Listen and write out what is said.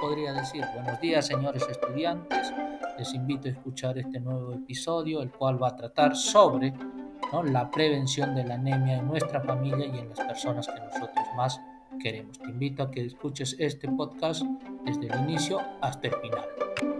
podría decir? Buenos días, señores estudiantes. Les invito a escuchar este nuevo episodio, el cual va a tratar sobre la prevención de la anemia en nuestra familia y en las personas que nosotros más queremos. Te invito a que escuches este podcast desde el inicio hasta el final.